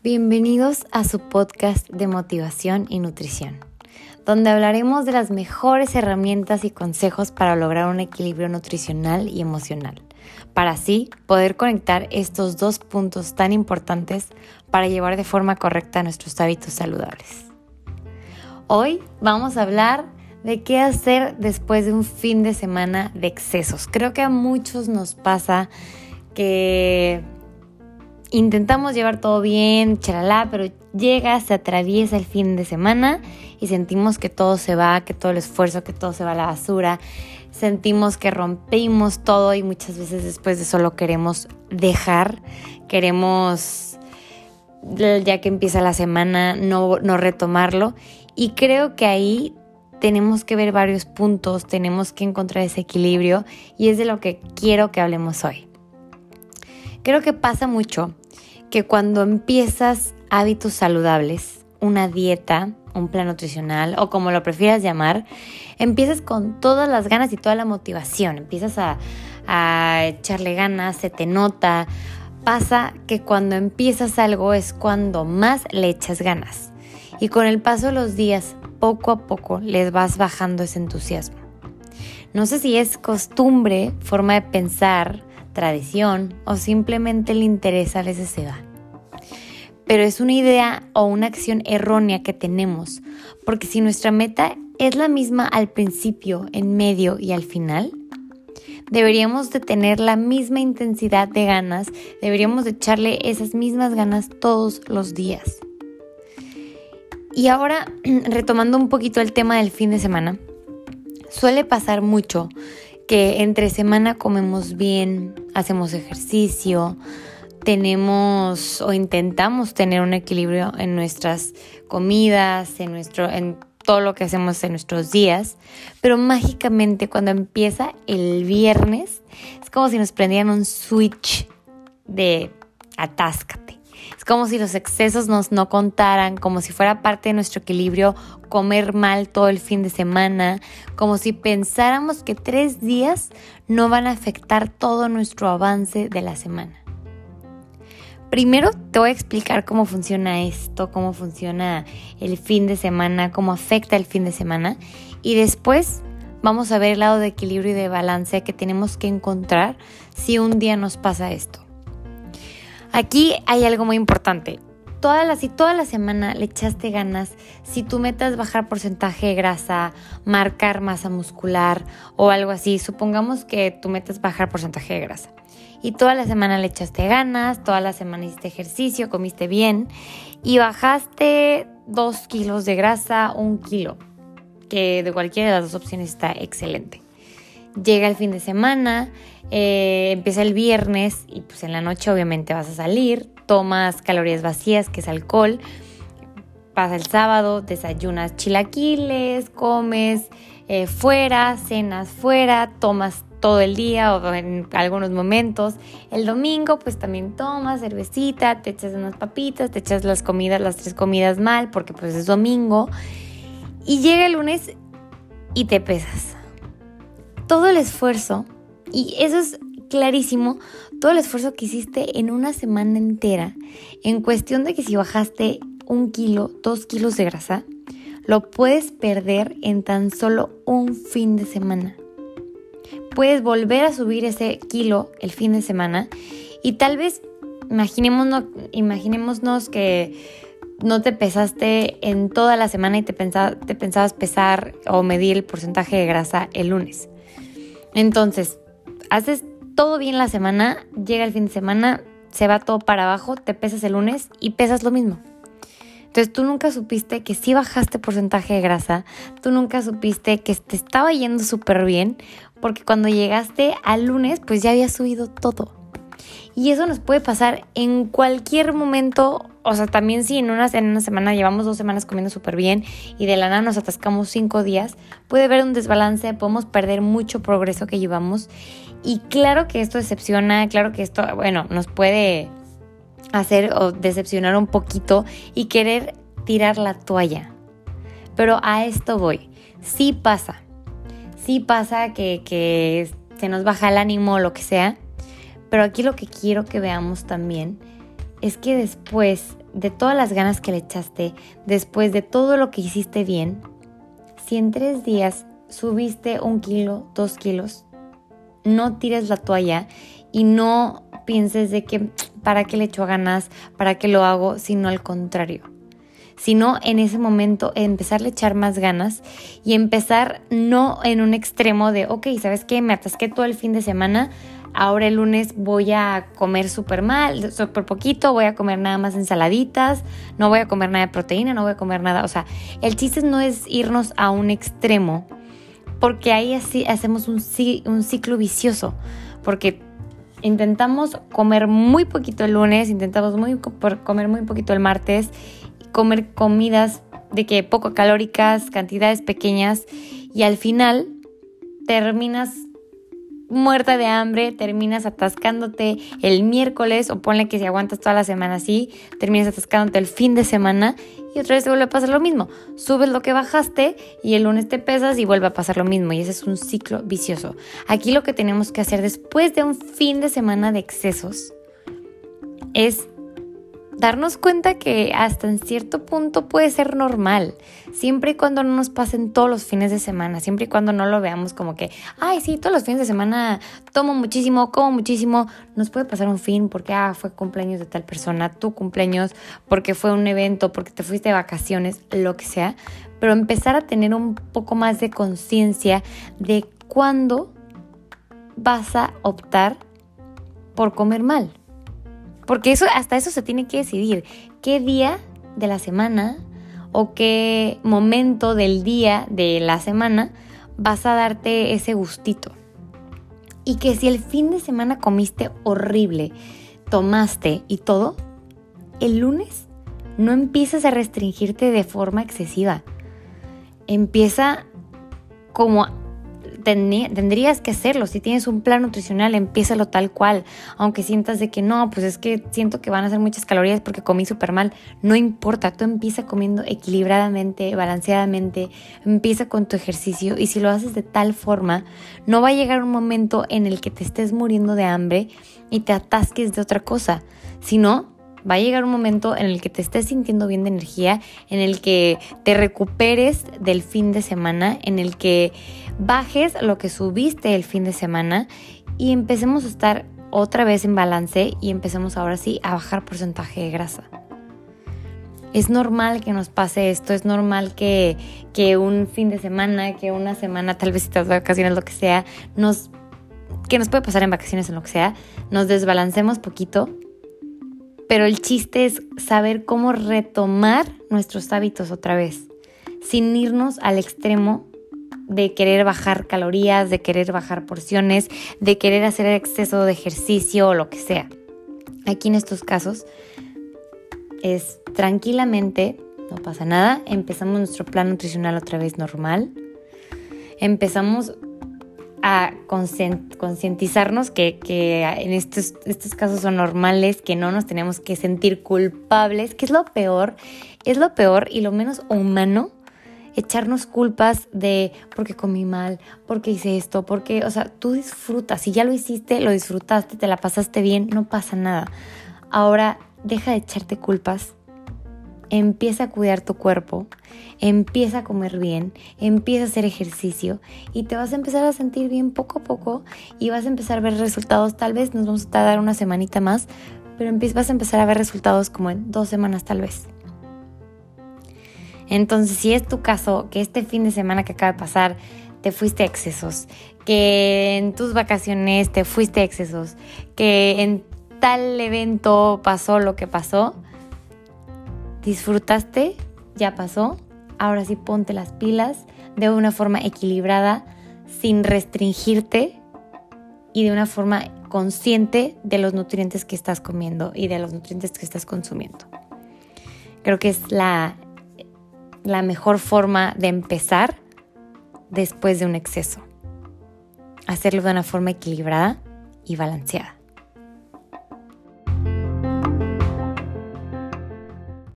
Bienvenidos a su podcast de motivación y nutrición, donde hablaremos de las mejores herramientas y consejos para lograr un equilibrio nutricional y emocional, para así poder conectar estos dos puntos tan importantes para llevar de forma correcta nuestros hábitos saludables. Hoy vamos a hablar de qué hacer después de un fin de semana de excesos. Creo que a muchos nos pasa que intentamos llevar todo bien, chalala, pero llega, se atraviesa el fin de semana y sentimos que todo se va, que todo el esfuerzo, que todo se va a la basura. Sentimos que rompimos todo y muchas veces después de eso lo queremos dejar, queremos, ya que empieza la semana, no, no retomarlo. Y creo que ahí tenemos que ver varios puntos, tenemos que encontrar ese equilibrio y es de lo que quiero que hablemos hoy. Creo que pasa mucho que cuando empiezas hábitos saludables, una dieta, un plan nutricional o como lo prefieras llamar, empiezas con todas las ganas y toda la motivación, empiezas a, echarle ganas, se te nota. Pasa que cuando empiezas algo es cuando más le echas ganas. Y con el paso de los días, poco a poco, les vas bajando ese entusiasmo. No sé si es costumbre, forma de pensar, tradición o simplemente el interés a veces se va. Pero es una idea o una acción errónea que tenemos, porque si nuestra meta es la misma al principio, en medio y al final, deberíamos de tener la misma intensidad de ganas, deberíamos de echarle esas mismas ganas todos los días. Y ahora, retomando un poquito el tema del fin de semana, suele pasar mucho que entre semana comemos bien, hacemos ejercicio, tenemos o intentamos tener un equilibrio en nuestras comidas, en nuestro en todo lo que hacemos en nuestros días, pero mágicamente cuando empieza el viernes es como si nos prendieran un switch de atáscate es como si los excesos nos no contaran, como si fuera parte de nuestro equilibrio comer mal todo el fin de semana, como si pensáramos que tres días no van a afectar todo nuestro avance de la semana. Primero te voy a explicar cómo funciona esto, cómo funciona el fin de semana, cómo afecta el fin de semana y después vamos a ver el lado de equilibrio y de balance que tenemos que encontrar si un día nos pasa esto. Aquí hay algo muy importante. Toda la, si toda la semana le echaste ganas, si tu meta es bajar porcentaje de grasa, marcar masa muscular o algo así, supongamos que tu meta es bajar porcentaje de grasa. Y toda la semana le echaste ganas, toda la semana hiciste ejercicio, comiste bien y bajaste dos kilos de grasa, un kilo, que de cualquiera de las dos opciones está excelente. Llega el fin de semana, eh, empieza el viernes y pues en la noche obviamente vas a salir, tomas calorías vacías, que es alcohol, pasa el sábado, desayunas chilaquiles, comes eh, fuera, cenas fuera, tomas todo el día o en algunos momentos. El domingo pues también tomas cervecita, te echas unas papitas, te echas las comidas, las tres comidas mal porque pues es domingo. Y llega el lunes y te pesas. Todo el esfuerzo y eso es clarísimo, todo el esfuerzo que hiciste en una semana entera, en cuestión de que si bajaste un kilo, dos kilos de grasa, lo puedes perder en tan solo un fin de semana. Puedes volver a subir ese kilo el fin de semana y tal vez imaginémonos, imaginémonos que no te pesaste en toda la semana y te, te pensabas pesar o medir el porcentaje de grasa el lunes. Entonces, haces todo bien la semana, llega el fin de semana, se va todo para abajo, te pesas el lunes y pesas lo mismo. Entonces tú nunca supiste que si bajaste porcentaje de grasa, tú nunca supiste que te estaba yendo súper bien, porque cuando llegaste al lunes pues ya había subido todo. Y eso nos puede pasar en cualquier momento, o sea, también si en una, en una semana llevamos dos semanas comiendo súper bien y de la nada nos atascamos cinco días, puede haber un desbalance, podemos perder mucho progreso que llevamos. Y claro que esto decepciona, claro que esto, bueno, nos puede hacer o decepcionar un poquito y querer tirar la toalla. Pero a esto voy. Sí pasa. Sí pasa que, que se nos baja el ánimo o lo que sea pero aquí lo que quiero que veamos también es que después de todas las ganas que le echaste, después de todo lo que hiciste bien, si en tres días subiste un kilo, dos kilos, no tires la toalla y no pienses de que para qué le echo ganas, para qué lo hago, sino al contrario. Sino en ese momento empezar a echar más ganas y empezar no en un extremo de, ok, ¿sabes qué? Me atasqué todo el fin de semana, ahora el lunes voy a comer súper mal, súper poquito, voy a comer nada más ensaladitas, no voy a comer nada de proteína, no voy a comer nada. O sea, el chiste no es irnos a un extremo, porque ahí así hacemos un, ciclo vicioso, porque intentamos comer muy poquito el lunes, intentamos muy, comer muy poquito el martes, comer comidas de que poco calóricas, cantidades pequeñas y al final terminas muerta de hambre, terminas atascándote el miércoles o ponle que si aguantas toda la semana así, terminas atascándote el fin de semana y otra vez te vuelve a pasar lo mismo. Subes lo que bajaste y el lunes te pesas y vuelve a pasar lo mismo y ese es un ciclo vicioso. Aquí lo que tenemos que hacer después de un fin de semana de excesos es darnos cuenta que hasta en cierto punto puede ser normal, siempre y cuando no nos pasen todos los fines de semana, siempre y cuando no lo veamos como que, ay, sí, todos los fines de semana tomo muchísimo, como muchísimo, nos puede pasar un fin porque, ah, fue cumpleaños de tal persona, tu cumpleaños, porque fue un evento, porque te fuiste de vacaciones, lo que sea, pero empezar a tener un poco más de conciencia de cuándo vas a optar por comer mal. Porque eso, hasta eso se tiene que decidir. ¿Qué día de la semana o qué momento del día de la semana vas a darte ese gustito? Y que si el fin de semana comiste horrible, tomaste y todo, el lunes no empiezas a restringirte de forma excesiva. Empieza como tendrías que hacerlo. Si tienes un plan nutricional, empiézalo tal cual. Aunque sientas de que no, pues es que siento que van a ser muchas calorías porque comí súper mal. No importa, tú empieza comiendo equilibradamente, balanceadamente, empieza con tu ejercicio y si lo haces de tal forma, no va a llegar un momento en el que te estés muriendo de hambre y te atasques de otra cosa, sino va a llegar un momento en el que te estés sintiendo bien de energía, en el que te recuperes del fin de semana, en el que bajes lo que subiste el fin de semana y empecemos a estar otra vez en balance y empecemos ahora sí a bajar porcentaje de grasa. Es normal que nos pase esto, es normal que, que un fin de semana, que una semana, tal vez si te vacaciones, lo que sea, nos, que nos puede pasar en vacaciones en lo que sea, nos desbalancemos poquito pero el chiste es saber cómo retomar nuestros hábitos otra vez, sin irnos al extremo de querer bajar calorías, de querer bajar porciones, de querer hacer exceso de ejercicio o lo que sea. Aquí en estos casos es tranquilamente, no pasa nada, empezamos nuestro plan nutricional otra vez normal, empezamos a concientizarnos que, en estos, estos casos son normales, que no nos tenemos que sentir culpables, que es lo peor, es lo peor y lo menos humano echarnos culpas de porque comí mal, porque hice esto, porque, o sea, tú disfrutas, si ya lo hiciste, lo disfrutaste, te la pasaste bien, no pasa nada. Ahora, deja de echarte culpas empieza a cuidar tu cuerpo, empieza a comer bien, empieza a hacer ejercicio y te vas a empezar a sentir bien poco a poco y vas a empezar a ver resultados. Tal vez nos vamos a tardar una semanita más, pero vas a empezar a ver resultados como en dos semanas tal vez. Entonces, si es tu caso, que este fin de semana que acaba de pasar te fuiste a excesos, que en tus vacaciones te fuiste a excesos, que en tal evento pasó lo que pasó, disfrutaste, ya pasó, ahora sí ponte las pilas de una forma equilibrada, sin restringirte y de una forma consciente de los nutrientes que estás comiendo y de los nutrientes que estás consumiendo. Creo que es la, la mejor forma de empezar después de un exceso. Hacerlo de una forma equilibrada y balanceada.